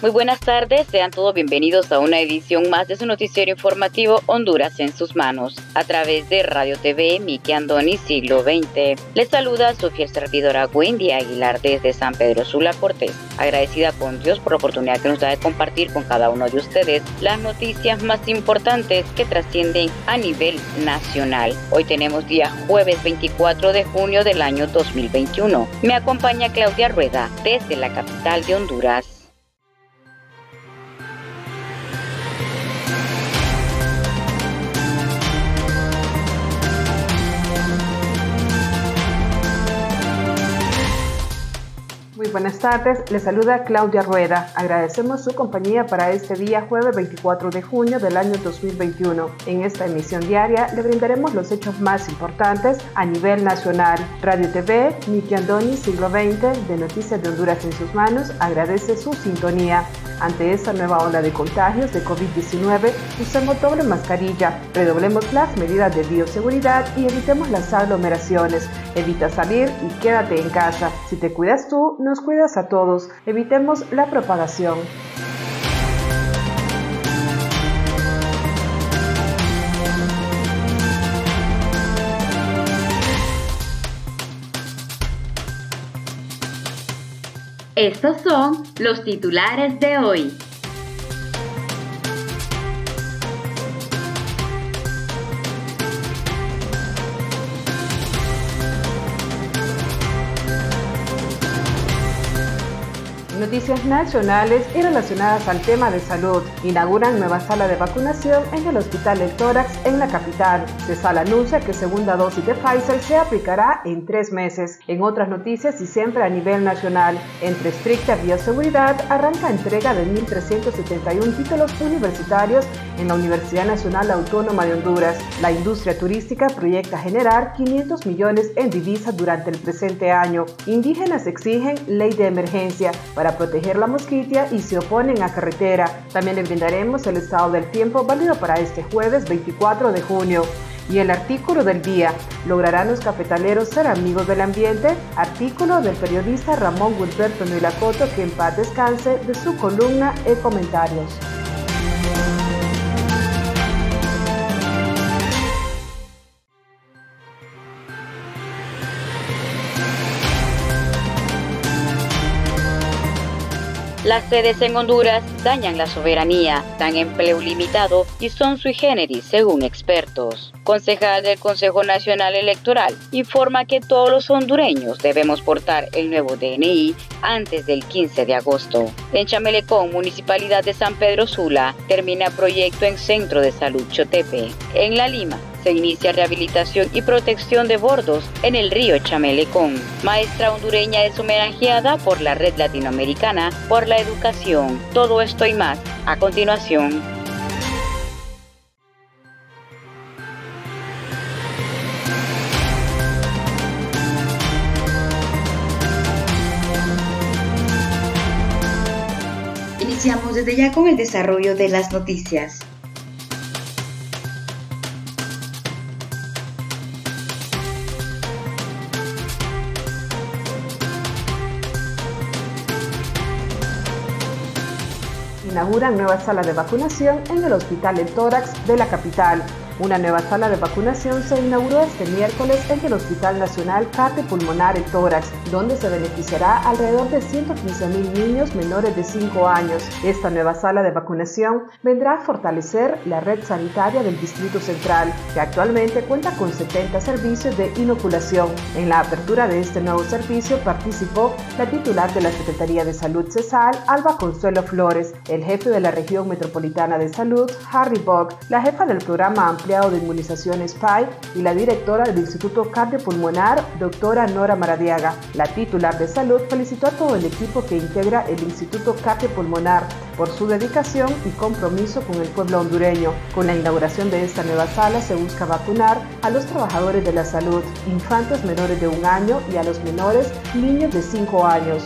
Muy buenas tardes, sean todos bienvenidos a una edición más de su noticiero informativo Honduras en sus manos, a través de Radio TV Miki Andoni Siglo XX. Les saluda su fiel servidora Wendy Aguilar desde San Pedro Sula Cortés, agradecida con Dios por la oportunidad que nos da de compartir con cada uno de ustedes las noticias más importantes que trascienden a nivel nacional. Hoy tenemos día jueves 24 de junio del año 2021. Me acompaña Claudia Rueda desde la capital de Honduras. Buenas tardes. Les saluda Claudia Rueda. Agradecemos su compañía para este día jueves 24 de junio del año 2021. En esta emisión diaria le brindaremos los hechos más importantes a nivel nacional. Radio TV, Miki Andoni, siglo XX, de Noticias de Honduras en sus manos, agradece su sintonía. Ante esta nueva ola de contagios de COVID-19, usemos doble mascarilla, redoblemos las medidas de bioseguridad y evitemos las aglomeraciones. Evita salir y quédate en casa. Si te cuidas tú, nos cuidas a todos. Evitemos la propagación. Estos son los titulares de hoy. Noticias nacionales y relacionadas al tema de salud. Inauguran nueva sala de vacunación en el Hospital del Tórax en la capital. CESAL anuncia que segunda dosis de Pfizer se aplicará en tres meses. En otras noticias y siempre a nivel nacional, entre estricta bioseguridad, arranca entrega de 1.371 títulos universitarios en la Universidad Nacional Autónoma de Honduras. La industria turística proyecta generar 500 millones en divisas durante el presente año. Indígenas exigen ley de emergencia para proteger la mosquitia y se oponen a carretera. También le brindaremos el estado del tiempo válido para este jueves 24 de junio. Y el artículo del día, ¿lograrán los cafetaleros ser amigos del ambiente? Artículo del periodista Ramón Gilberto Milacoto que en paz descanse de su columna e comentarios. Las sedes en Honduras dañan la soberanía, dan empleo limitado y son sui generis, según expertos. Concejal del Consejo Nacional Electoral informa que todos los hondureños debemos portar el nuevo DNI antes del 15 de agosto. En Chamelecón, Municipalidad de San Pedro Sula, termina proyecto en Centro de Salud Chotepe. En La Lima, se inicia rehabilitación y protección de bordos en el río Chamelecón. Maestra hondureña es homenajeada por la Red Latinoamericana por la Educación. Todo esto y más a continuación. Iniciamos desde ya con el desarrollo de las noticias. Inauguran nueva sala de vacunación en el Hospital El Tórax de la capital. Una nueva sala de vacunación se inauguró este miércoles en el Hospital Nacional Cate Pulmonar El Tórax, donde se beneficiará alrededor de 115 mil niños menores de 5 años. Esta nueva sala de vacunación vendrá a fortalecer la red sanitaria del Distrito Central, que actualmente cuenta con 70 servicios de inoculación. En la apertura de este nuevo servicio participó la titular de la Secretaría de Salud CESAL, Alba Consuelo Flores, el jefe de la región metropolitana de salud, Harry Bock, la jefa del programa De Inmunizaciones PAI, y la directora del Instituto Cardiopulmonar, doctora Nora Maradiaga. La titular de salud felicitó a todo el equipo que integra el Instituto Cardiopulmonar por su dedicación y compromiso con el pueblo hondureño. Con la inauguración de esta nueva sala se busca vacunar a los trabajadores de la salud, infantes menores de un año y a los menores niños de 5 años.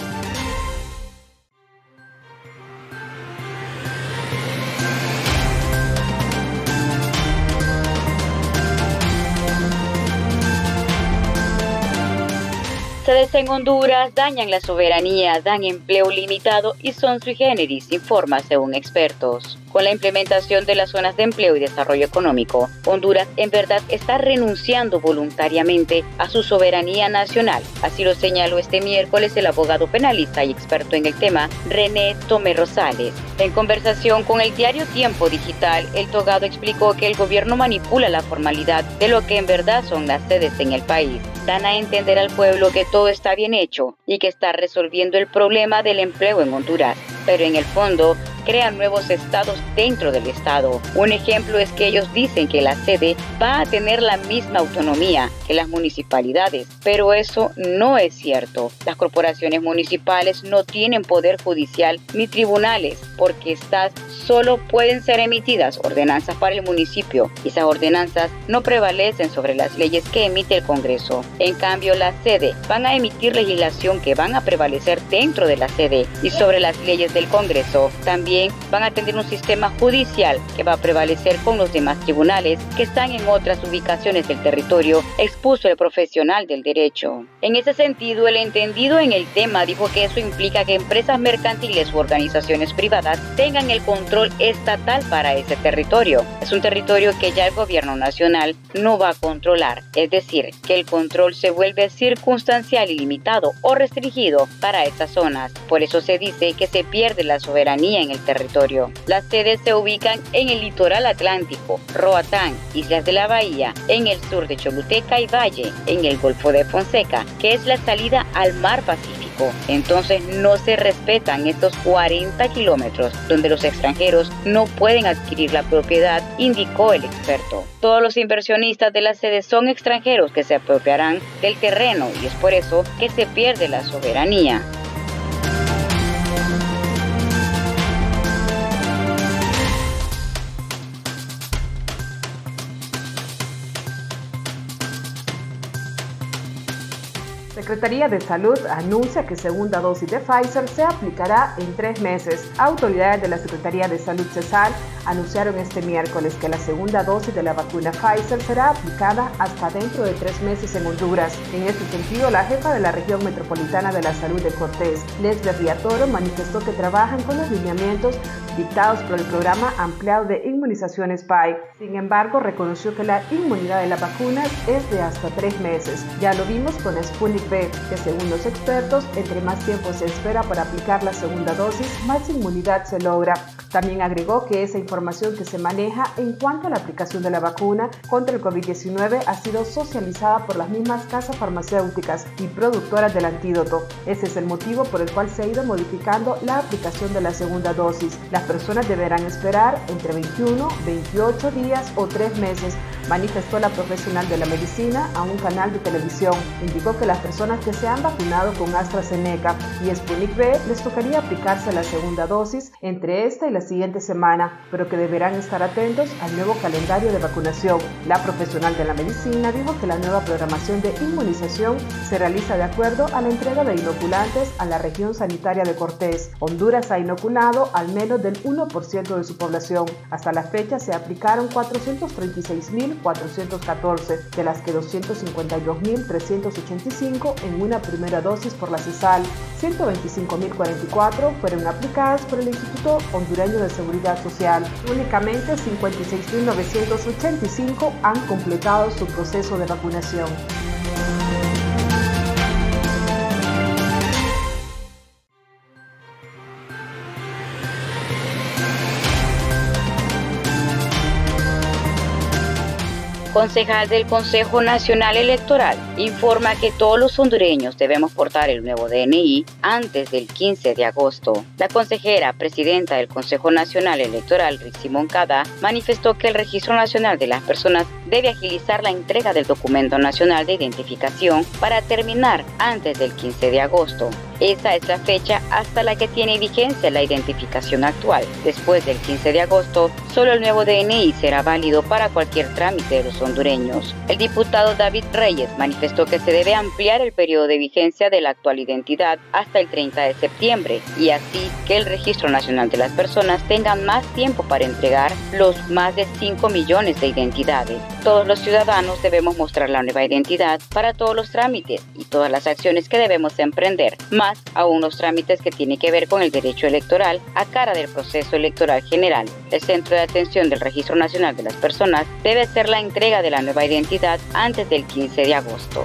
Sedes en Honduras dañan la soberanía, dan empleo limitado y son sui generis, informa según expertos. Con la implementación de las zonas de empleo y desarrollo económico, Honduras en verdad está renunciando voluntariamente a su soberanía nacional. Así lo señaló este miércoles el abogado penalista y experto en el tema, René Tomé Rosales. En conversación con el diario Tiempo Digital, el togado explicó que el gobierno manipula la formalidad de lo que en verdad son las sedes en el país. Dan a entender al pueblo que todo está bien hecho y que está resolviendo el problema del empleo en Honduras. Pero en el fondo, crean nuevos estados dentro del estado. Un ejemplo es que ellos dicen que la sede va a tener la misma autonomía que las municipalidades, pero eso no es cierto. Las corporaciones municipales no tienen poder judicial ni tribunales porque estas solo pueden ser emitidas ordenanzas para el municipio y esas ordenanzas no prevalecen sobre las leyes que emite el Congreso. En cambio, la sede van a emitir legislación que van a prevalecer dentro de la sede y sobre las leyes del Congreso. También van a tener un sistema judicial que va a prevalecer con los demás tribunales que están en otras ubicaciones del territorio, expuso el profesional del derecho. En ese sentido, el entendido en el tema dijo que eso implica que empresas mercantiles u organizaciones privadas tengan el control estatal para ese territorio. Es un territorio que ya el gobierno nacional no va a controlar, es decir, que el control se vuelve circunstancial y limitado o restringido para esas zonas. Por eso se dice que se pierde la soberanía en el territorio. Las sedes se ubican en el litoral atlántico, Roatán, Islas de la Bahía, en el sur de Choluteca y Valle, en el Golfo de Fonseca, que es la salida al mar Pacífico. Entonces no se respetan estos 40 kilómetros donde los extranjeros no pueden adquirir la propiedad, indicó el experto. Todos los inversionistas de las sedes son extranjeros que se apropiarán del terreno y es por eso que se pierde la soberanía. Secretaría de Salud anuncia que segunda dosis de Pfizer se aplicará en tres meses. Autoridades de la Secretaría de Salud CESAL anunciaron este miércoles que la segunda dosis de la vacuna Pfizer será aplicada hasta dentro de tres meses en Honduras. En este sentido, la jefa de la región metropolitana de la salud de Cortés, Leslie Riatoro, manifestó que trabajan con los lineamientos dictados por el programa ampliado de inmunizaciones PAI. Sin embargo, reconoció que la inmunidad de las vacunas es de hasta tres meses. Ya lo vimos con Sputnik V, que según los expertos, entre más tiempo se espera para aplicar la segunda dosis, más inmunidad se logra. También agregó que esa información que se maneja en cuanto a la aplicación de la vacuna contra el COVID-19 ha sido socializada por las mismas casas farmacéuticas y productoras del antídoto. Ese es el motivo por el cual se ha ido modificando la aplicación de la segunda dosis. Las personas deberán esperar entre 21, 28 días o 3 meses, manifestó la profesional de la medicina a un canal de televisión. Indicó que las personas que se han vacunado con AstraZeneca y Sputnik V les tocaría aplicarse la segunda dosis entre esta y la siguiente semana, pero que deberán estar atentos al nuevo calendario de vacunación. La profesional de la medicina dijo que la nueva programación de inmunización se realiza de acuerdo a la entrega de inoculantes a la región sanitaria de Cortés. Honduras ha inoculado al menos del 1% de su población. Hasta la fecha se aplicaron 436.414, de las que 252.385 en una primera dosis por la CESAL. 125.044 fueron aplicadas por el Instituto Hondureño de Seguridad Social. Únicamente 56.985 han completado su proceso de vacunación. Concejal del Consejo Nacional Electoral, informa que todos los hondureños debemos portar el nuevo DNI antes del 15 de agosto. La consejera presidenta del Consejo Nacional Electoral, Rixi Moncada, manifestó que el Registro Nacional de las Personas debe agilizar la entrega del documento nacional de identificación para terminar antes del 15 de agosto. Esa es la fecha hasta la que tiene vigencia la identificación actual. Después del 15 de agosto, solo el nuevo DNI será válido para cualquier trámite de los hondureños. El diputado David Reyes manifestó que se debe ampliar el periodo de vigencia de la actual identidad hasta el 30 de septiembre y así que el Registro Nacional de las Personas tenga más tiempo para entregar los más de 5 millones de identidades. Todos los ciudadanos debemos mostrar la nueva identidad para todos los trámites y todas las acciones que debemos emprender, más aún los trámites que tienen que ver con el derecho electoral a cara del proceso electoral general. El centro de atención del Registro Nacional de las Personas debe ser la entrega de la nueva identidad antes del 15 de agosto.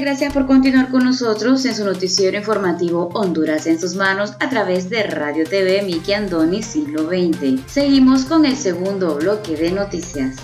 Gracias por continuar con nosotros en su noticiero informativo Honduras en sus manos a través de Radio TV Miki Andoni Siglo XX. Seguimos con el segundo bloque de noticias.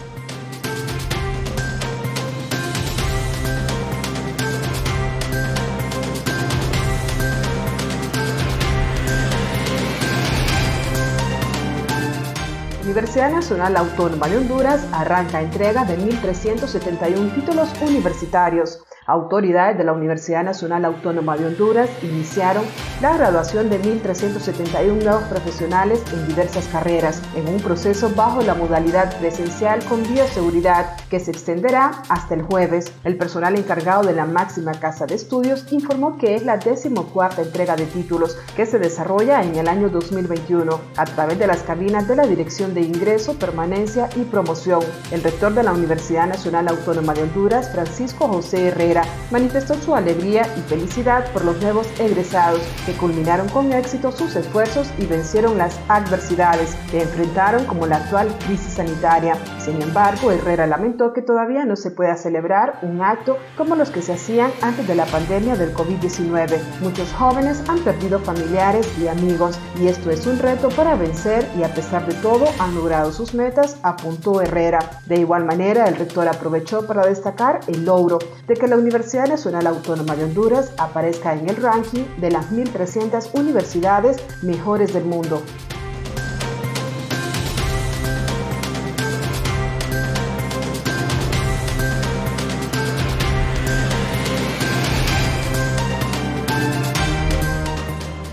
Universidad Nacional Autónoma de Honduras arranca entrega de 1.371 títulos universitarios. Autoridades de la Universidad Nacional Autónoma de Honduras iniciaron la graduación de 1.371 nuevos profesionales en diversas carreras, en un proceso bajo la modalidad presencial con bioseguridad que se extenderá hasta el jueves. El personal encargado de la máxima casa de estudios informó que es la decimocuarta entrega de títulos que se desarrolla en el año 2021 a través de las cabinas de la Dirección de Ingreso, Permanencia y Promoción. El rector de la Universidad Nacional Autónoma de Honduras, Francisco José Herrera, manifestó su alegría y felicidad por los nuevos egresados que culminaron con éxito sus esfuerzos y vencieron las adversidades que enfrentaron como la actual crisis sanitaria. Sin embargo, Herrera lamentó que todavía no se pueda celebrar un acto como los que se hacían antes de la pandemia del COVID-19. Muchos jóvenes han perdido familiares y amigos y esto es un reto para vencer y a pesar de todo han logrado sus metas, apuntó Herrera. De igual manera, el rector aprovechó para destacar el logro de que la Universidad Nacional Autónoma de Honduras aparezca en el ranking de las 1.300 universidades mejores del mundo.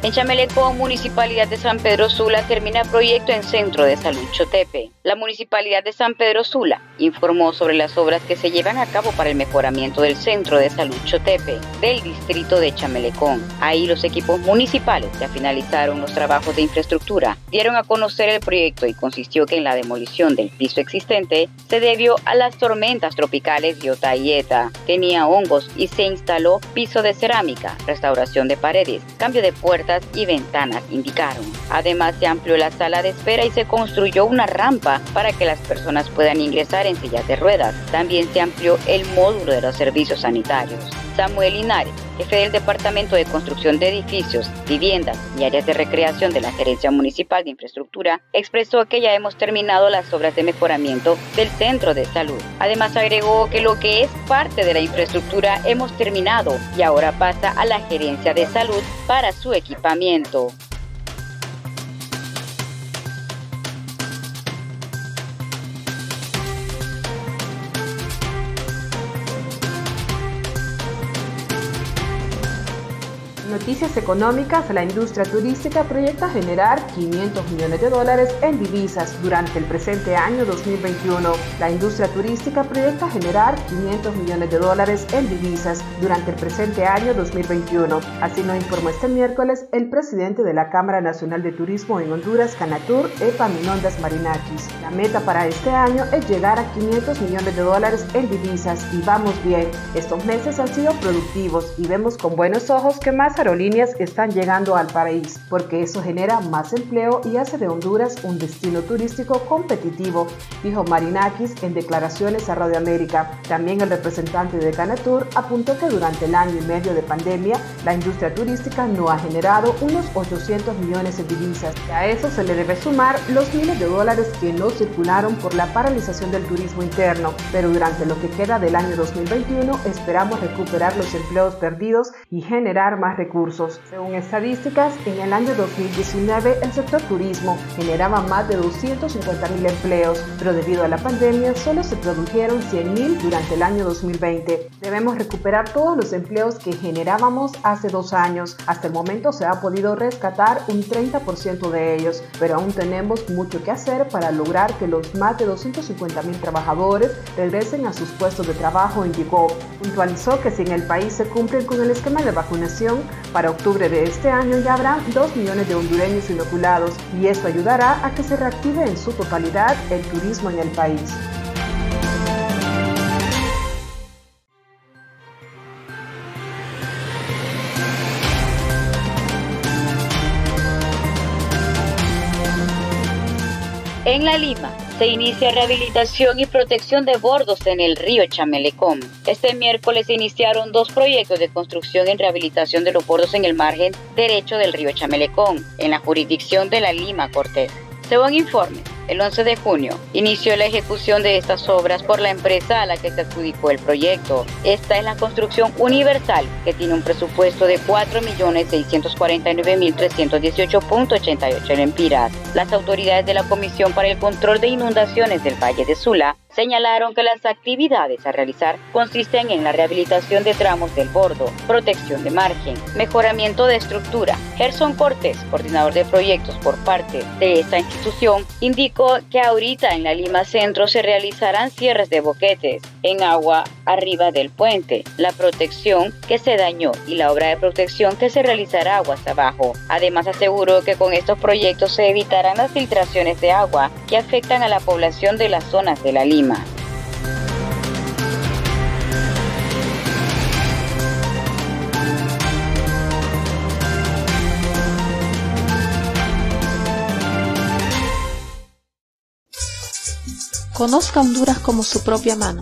En Chamelecón, Municipalidad de San Pedro Sula termina proyecto en Centro de Salud Chotepe. La Municipalidad de San Pedro Sula informó sobre las obras que se llevan a cabo para el mejoramiento del Centro de Salud Chotepe del distrito de Chamelecón. Ahí los equipos municipales ya finalizaron los trabajos de infraestructura, dieron a conocer el proyecto y consistió que en la demolición del piso existente se debió a las tormentas tropicales Iota y Eta. Tenía hongos y se instaló piso de cerámica, restauración de paredes, cambio de y ventanas, indicaron. Además, se amplió la sala de espera y se construyó una rampa para que las personas puedan ingresar en sillas de ruedas. También se amplió el módulo de los servicios sanitarios. Samuel Linares, jefe del Departamento de Construcción de Edificios, Viviendas y Áreas de Recreación de la Gerencia Municipal de Infraestructura, expresó que ya hemos terminado las obras de mejoramiento del centro de salud. Además agregó que lo que es parte de la infraestructura hemos terminado y ahora pasa a la Gerencia de Salud para su equipamiento. Noticias económicas, la industria turística proyecta generar 500 millones de dólares en divisas durante el presente año 2021. La industria turística proyecta generar 500 millones de dólares en divisas durante el presente año 2021. Así lo informó este miércoles el presidente de la Cámara Nacional de Turismo en Honduras, Canatur, Epa Minondas Marinakis. La meta para este año es llegar a 500 millones de dólares en divisas y vamos bien. Estos meses han sido productivos y vemos con buenos ojos que más aerolíneas están llegando al país, porque eso genera más empleo y hace de Honduras un destino turístico competitivo, dijo Marinakis en declaraciones a Radio América. También el representante de Canatur apuntó que durante el año y medio de pandemia, la industria turística no ha generado unos 800 millones de divisas. Y a eso se le debe sumar los miles de dólares que no circularon por la paralización del turismo interno, pero durante lo que queda del año 2021 esperamos recuperar los empleos perdidos y generar más recursos. Según estadísticas, en el año 2019 el sector turismo generaba más de 250 mil empleos, pero debido a la pandemia solo se produjeron 100 mil durante el año 2020. Debemos recuperar todos los empleos que generábamos hace dos años. Hasta el momento se ha podido rescatar un 30% de ellos, pero aún tenemos mucho que hacer para lograr que los más de 250 mil trabajadores regresen a sus puestos de trabajo, indicó. Puntualizó que si en el país se cumplen con el esquema de vacunación, para octubre de este año ya habrá 2 millones de hondureños inoculados y esto ayudará a que se reactive en su totalidad el turismo en el país. En La Lima se inicia rehabilitación y protección de bordos en el río Chamelecón. Este miércoles se iniciaron dos proyectos de construcción en rehabilitación de los bordos en el margen derecho del río Chamelecón, en la jurisdicción de La Lima Cortés. Según informes, el 11 de junio inició la ejecución de estas obras por la empresa a la que se adjudicó el proyecto. Esta es la construcción universal que tiene un presupuesto de 4.649.318.88 lempiras. Las autoridades de la Comisión para el Control de Inundaciones del Valle de Sula señalaron que las actividades a realizar consisten en la rehabilitación de tramos del bordo, protección de margen, mejoramiento de estructura. Gerson Cortés, coordinador de proyectos por parte de esta institución, indicó que ahorita en la Lima Centro se realizarán cierres de boquetes en agua arriba del puente, la protección que se dañó y la obra de protección que se realizará aguas abajo. Además aseguró que con estos proyectos se evitarán las filtraciones de agua que afectan a la población de las zonas de la Lima. Conozca Honduras como su propia mano.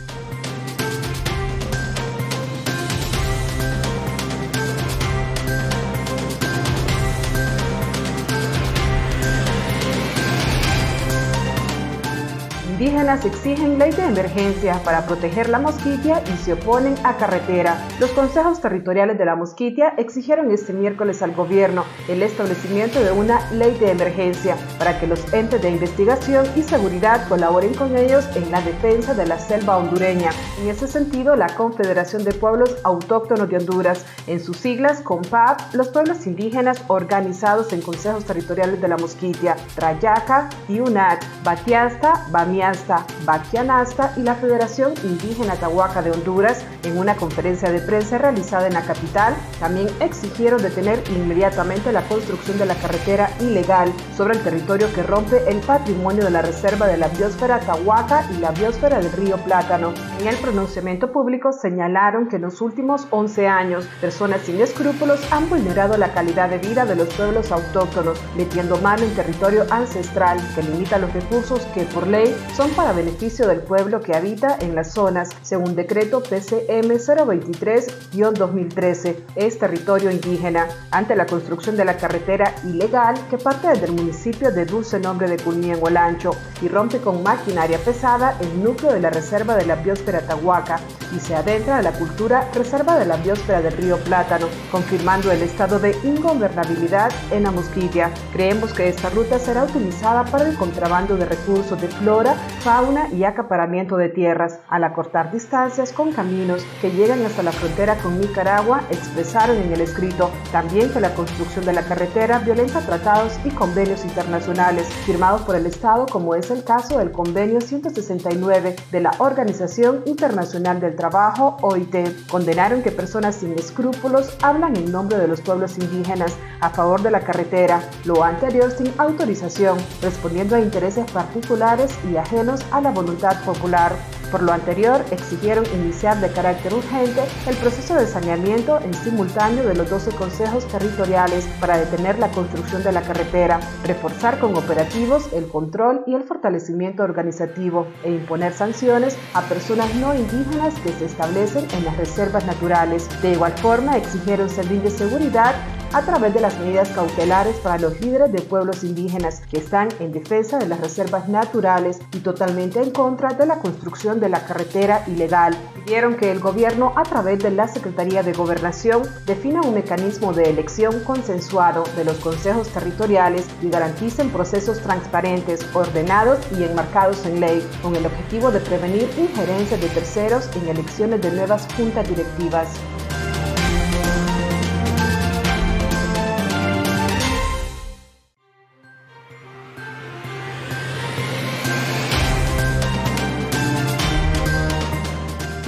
Indígenas exigen ley de emergencia para proteger la mosquitia y se oponen a carretera. Los consejos territoriales de la mosquitia exigieron este miércoles al gobierno el establecimiento de una ley de emergencia para que los entes de investigación y seguridad colaboren con ellos en la defensa de la selva hondureña. En ese sentido, la Confederación de Pueblos Autóctonos de Honduras, en sus siglas COMPAP, los pueblos indígenas organizados en consejos territoriales de la mosquitia, Trayaca, Tiunat, Batiasta, Bamiasta, Baquianasta y la Federación Indígena Tahuaca de Honduras, en una conferencia de prensa realizada en la capital, también exigieron detener inmediatamente la construcción de la carretera ilegal sobre el territorio que rompe el patrimonio de la Reserva de la Biosfera Tahuaca y la Biosfera del Río Plátano. En el pronunciamiento público señalaron que en los últimos 11 años, personas sin escrúpulos han vulnerado la calidad de vida de los pueblos autóctonos, metiendo mano en territorio ancestral que limita los recursos que por ley son beneficio del pueblo que habita en las zonas, según decreto PCM 023-2013. Es territorio indígena. Ante la construcción de la carretera ilegal que parte desde el municipio de Dulce Nombre de Culmí en Olancho y rompe con maquinaria pesada el núcleo de la reserva de la biosfera Tahuaca y se adentra a la cultura reserva de la biosfera del río Plátano, confirmando el estado de ingobernabilidad en la mosquilla. Creemos que esta ruta será utilizada para el contrabando de recursos de flora, fauna y acaparamiento de tierras, al acortar distancias con caminos que llegan hasta la frontera con Nicaragua, expresaron en el escrito también que la construcción de la carretera violenta tratados y convenios internacionales firmados por el Estado, como es el caso del convenio 169 de la Organización Internacional del Trabajo, OIT. Condenaron que personas sin escrúpulos hablan en nombre de los pueblos indígenas a favor de la carretera, lo anterior sin autorización, respondiendo a intereses particulares y ajenos a la voluntad popular. Por lo anterior, exigieron iniciar de carácter urgente el proceso de saneamiento en simultáneo de los 12 consejos territoriales para detener la construcción de la carretera, reforzar con operativos el control y el fortalecimiento organizativo e imponer sanciones a personas no indígenas que se establecen en las reservas naturales. De igual forma, exigieron servir de seguridad a través de las medidas cautelares para los líderes de pueblos indígenas que están en defensa de las reservas naturales y totalmente en contra de la construcción de la carretera ilegal. Pidieron que el gobierno, a través de la Secretaría de Gobernación, defina un mecanismo de elección consensuado de los consejos territoriales y garanticen procesos transparentes, ordenados y enmarcados en ley, con el objetivo de prevenir injerencias de terceros en elecciones de nuevas juntas directivas.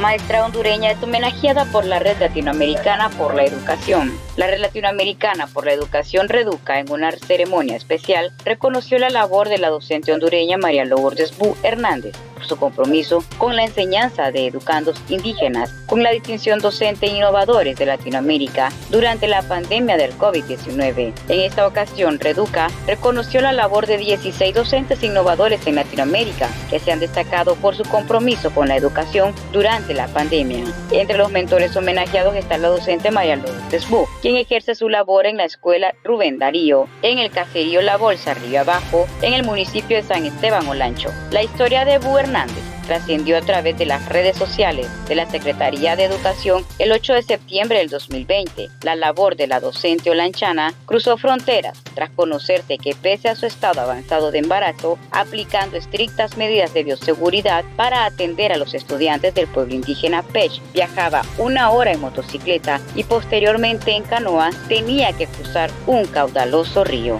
Maestra hondureña es homenajeada por la Red Latinoamericana por la Educación. La Red Latinoamericana por la Educación Reduca, en una ceremonia especial, reconoció la labor de la docente hondureña María Lourdes Bu Hernández, su compromiso con la enseñanza de educandos indígenas, con la distinción docente innovadores de Latinoamérica durante la pandemia del COVID-19. En esta ocasión, Reduca reconoció la labor de 16 docentes innovadores en Latinoamérica que se han destacado por su compromiso con la educación durante la pandemia. Entre los mentores homenajeados está la docente María Lourdes Bu, quien ejerce su labor en la escuela Rubén Darío, en el caserío La Bolsa Río Abajo, en el municipio de San Esteban Olancho. La historia de Bu trascendió a través de las redes sociales de la Secretaría de Educación el 8 de septiembre del 2020. La labor de la docente olanchana cruzó fronteras tras conocerse que pese a su estado avanzado de embarazo, aplicando estrictas medidas de bioseguridad para atender a los estudiantes del pueblo indígena Pech, viajaba una hora en motocicleta y posteriormente en canoa tenía que cruzar un caudaloso río.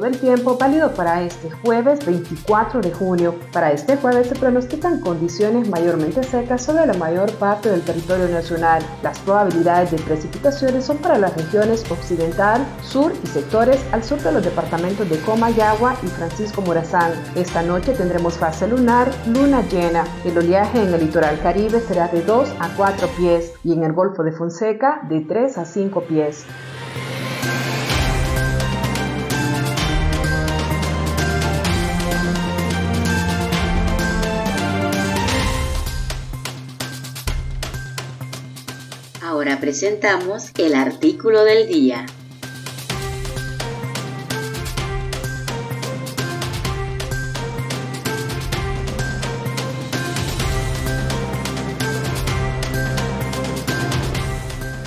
Del tiempo válido para este jueves 24 de junio. Para este jueves se pronostican condiciones mayormente secas sobre la mayor parte del territorio nacional. Las probabilidades de precipitaciones son para las regiones occidental, sur y sectores al sur de los departamentos de Comayagua y Francisco Morazán. Esta noche tendremos fase lunar, luna llena. El oleaje en el litoral caribe será de 2 a 4 pies y en el Golfo de Fonseca de 3 a 5 pies. Ahora presentamos el artículo del día.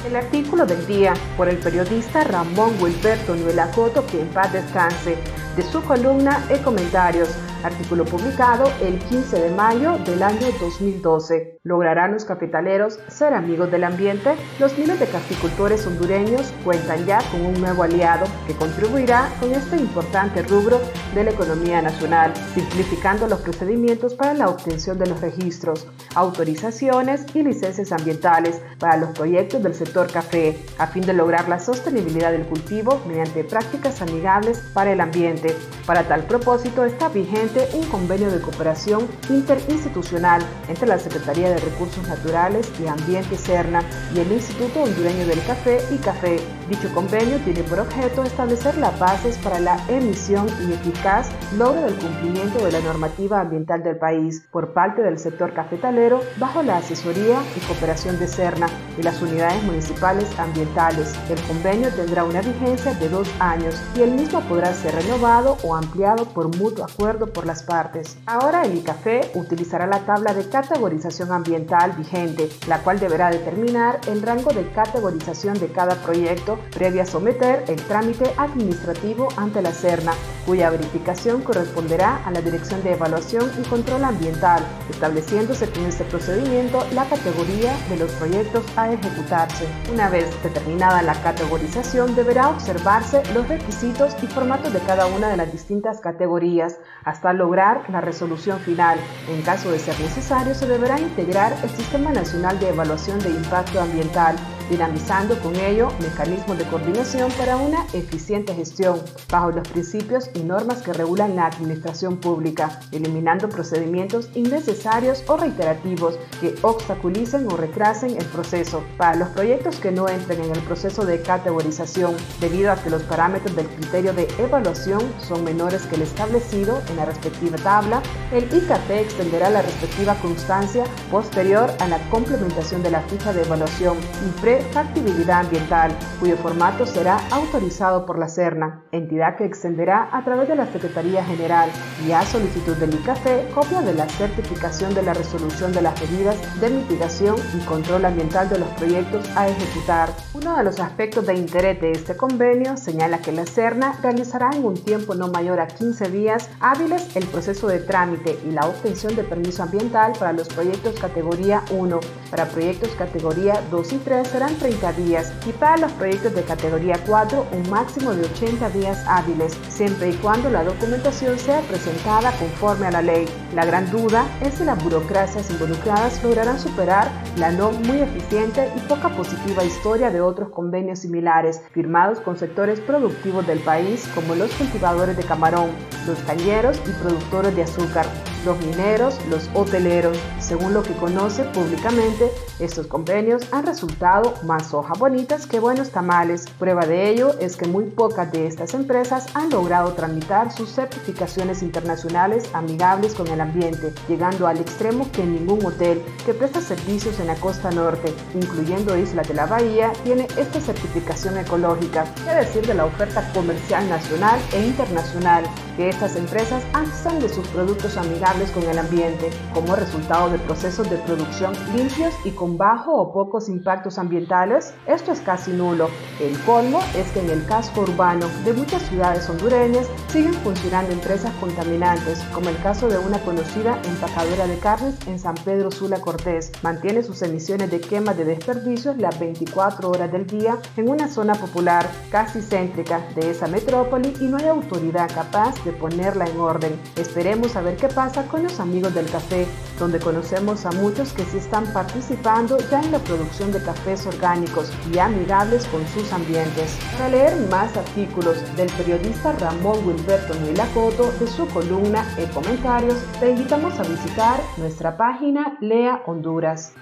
El artículo del día por el periodista Ramón Wilberto Nuelacoto, que en paz descanse, de su columna e comentarios artículo publicado el 15 de mayo del año 2012. ¿Lograrán los capitaleros ser amigos del ambiente? Los miles de caficultores hondureños cuentan ya con un nuevo aliado que contribuirá con este importante rubro de la economía nacional, simplificando los procedimientos para la obtención de los registros, autorizaciones y licencias ambientales para los proyectos del sector café, a fin de lograr la sostenibilidad del cultivo mediante prácticas amigables para el ambiente. Para tal propósito está vigente un convenio de cooperación interinstitucional entre la Secretaría de Recursos Naturales y Ambiente CERNA y el Instituto Hondureño del Café y Café. Dicho convenio tiene por objeto establecer las bases para la emisión y eficaz logro del cumplimiento de la normativa ambiental del país por parte del sector cafetalero bajo la asesoría y cooperación de CERNA y las unidades municipales ambientales. El convenio tendrá una vigencia de dos años y el mismo podrá ser renovado o ampliado por mutuo acuerdo por las partes. Ahora el ICAFE utilizará la tabla de categorización ambiental vigente, la cual deberá determinar el rango de categorización de cada proyecto previa a someter el trámite administrativo ante la CERNA, cuya verificación corresponderá a la Dirección de Evaluación y Control Ambiental, estableciéndose con este procedimiento la categoría de los proyectos a ejecutarse. Una vez determinada la categorización, deberá observarse los requisitos y formatos de cada una de las distintas categorías hasta lograr la resolución final. En caso de ser necesario, se deberá integrar el Sistema Nacional de Evaluación de Impacto Ambiental dinamizando con ello mecanismos de coordinación para una eficiente gestión bajo los principios y normas que regulan la administración pública, eliminando procedimientos innecesarios o reiterativos que obstaculicen o retrasen el proceso. Para los proyectos que no entren en el proceso de categorización, debido a que los parámetros del criterio de evaluación son menores que el establecido en la respectiva tabla, el IKT extenderá la respectiva constancia posterior a la complementación de la ficha de evaluación y pre factibilidad ambiental, cuyo formato será autorizado por la CERNA, entidad que extenderá a través de la Secretaría General y a solicitud del ICAFE copia de la certificación de la resolución de las medidas de mitigación y control ambiental de los proyectos a ejecutar. Uno de los aspectos de interés de este convenio señala que la CERNA realizará en un tiempo no mayor a 15 días hábiles el proceso de trámite y la obtención de permiso ambiental para los proyectos categoría 1. Para proyectos categoría 2 y 3 será 30 días y para los proyectos de categoría 4 un máximo de 80 días hábiles, siempre y cuando la documentación sea presentada conforme a la ley. La gran duda es si las burocracias involucradas lograrán superar la no muy eficiente y poca positiva historia de otros convenios similares firmados con sectores productivos del país como los cultivadores de camarón, los cañeros y productores de azúcar los mineros, los hoteleros. Según lo que conoce públicamente, estos convenios han resultado más hojas bonitas que buenos tamales. Prueba de ello es que muy pocas de estas empresas han logrado tramitar sus certificaciones internacionales amigables con el ambiente, llegando al extremo que ningún hotel que presta servicios en la costa norte, incluyendo Isla de la Bahía, tiene esta certificación ecológica, es decir, de la oferta comercial nacional e internacional que estas empresas hacen de sus productos amigables con el ambiente como resultado de procesos de producción limpios y con bajo o pocos impactos ambientales, esto es casi nulo. El colmo es que en el casco urbano de muchas ciudades hondureñas siguen funcionando empresas contaminantes, como el caso de una conocida empacadora de carnes en San Pedro Sula Cortés. Mantiene sus emisiones de quema de desperdicios las 24 horas del día en una zona popular casi céntrica de esa metrópoli y no hay autoridad capaz de ponerla en orden. Esperemos a ver qué pasa con los amigos del café, donde conocemos a muchos que sí están participando ya en la producción de cafés orgánicos y amigables con sus ambientes. Para leer más artículos del periodista Ramón Wilberto Milacoto de su columna e comentarios, te invitamos a visitar nuestra página Lea Honduras.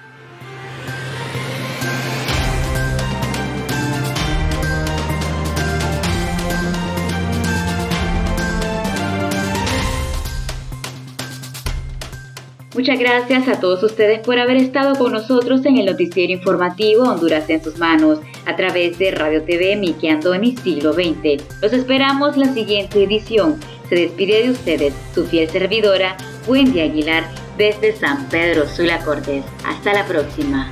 Muchas gracias a todos ustedes por haber estado con nosotros en el noticiero informativo Honduras en sus manos a través de Radio TV Miki Andoni Siglo XX. Los esperamos la siguiente edición. Se despide de ustedes su fiel servidora Wendy Aguilar desde San Pedro Sula Cortés. Hasta la próxima.